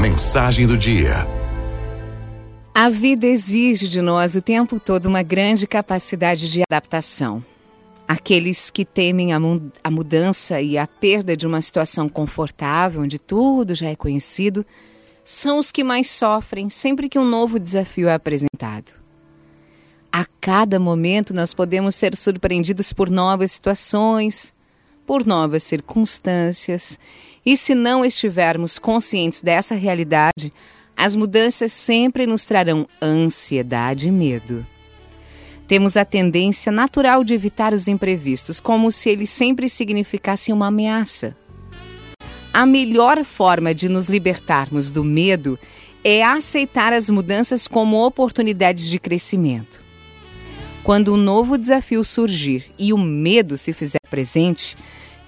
Mensagem do dia. A vida exige de nós o tempo todo uma grande capacidade de adaptação. Aqueles que temem a, mu a mudança e a perda de uma situação confortável, onde tudo já é conhecido, são os que mais sofrem sempre que um novo desafio é apresentado. A cada momento nós podemos ser surpreendidos por novas situações, por novas circunstâncias, e se não estivermos conscientes dessa realidade, as mudanças sempre nos trarão ansiedade e medo. Temos a tendência natural de evitar os imprevistos, como se eles sempre significassem uma ameaça. A melhor forma de nos libertarmos do medo é aceitar as mudanças como oportunidades de crescimento. Quando um novo desafio surgir e o medo se fizer presente,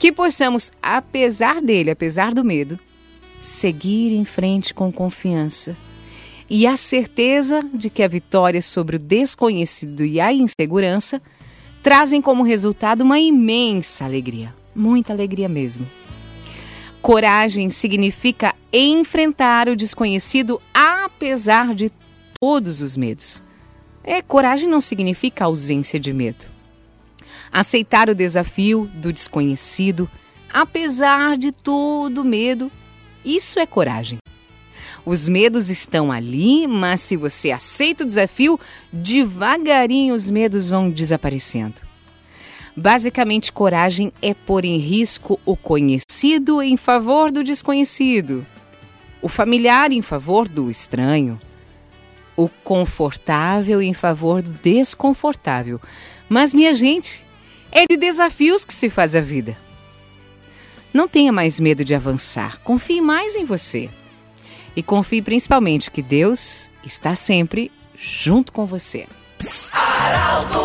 que possamos, apesar dele, apesar do medo, seguir em frente com confiança e a certeza de que a vitória sobre o desconhecido e a insegurança trazem como resultado uma imensa alegria, muita alegria mesmo. Coragem significa enfrentar o desconhecido apesar de todos os medos. É, coragem não significa ausência de medo. Aceitar o desafio do desconhecido, apesar de todo medo, isso é coragem. Os medos estão ali, mas se você aceita o desafio, devagarinho os medos vão desaparecendo. Basicamente, coragem é pôr em risco o conhecido em favor do desconhecido, o familiar em favor do estranho, o confortável em favor do desconfortável. Mas, minha gente, é de desafios que se faz a vida. Não tenha mais medo de avançar, confie mais em você. E confie principalmente que Deus está sempre junto com você. Araldo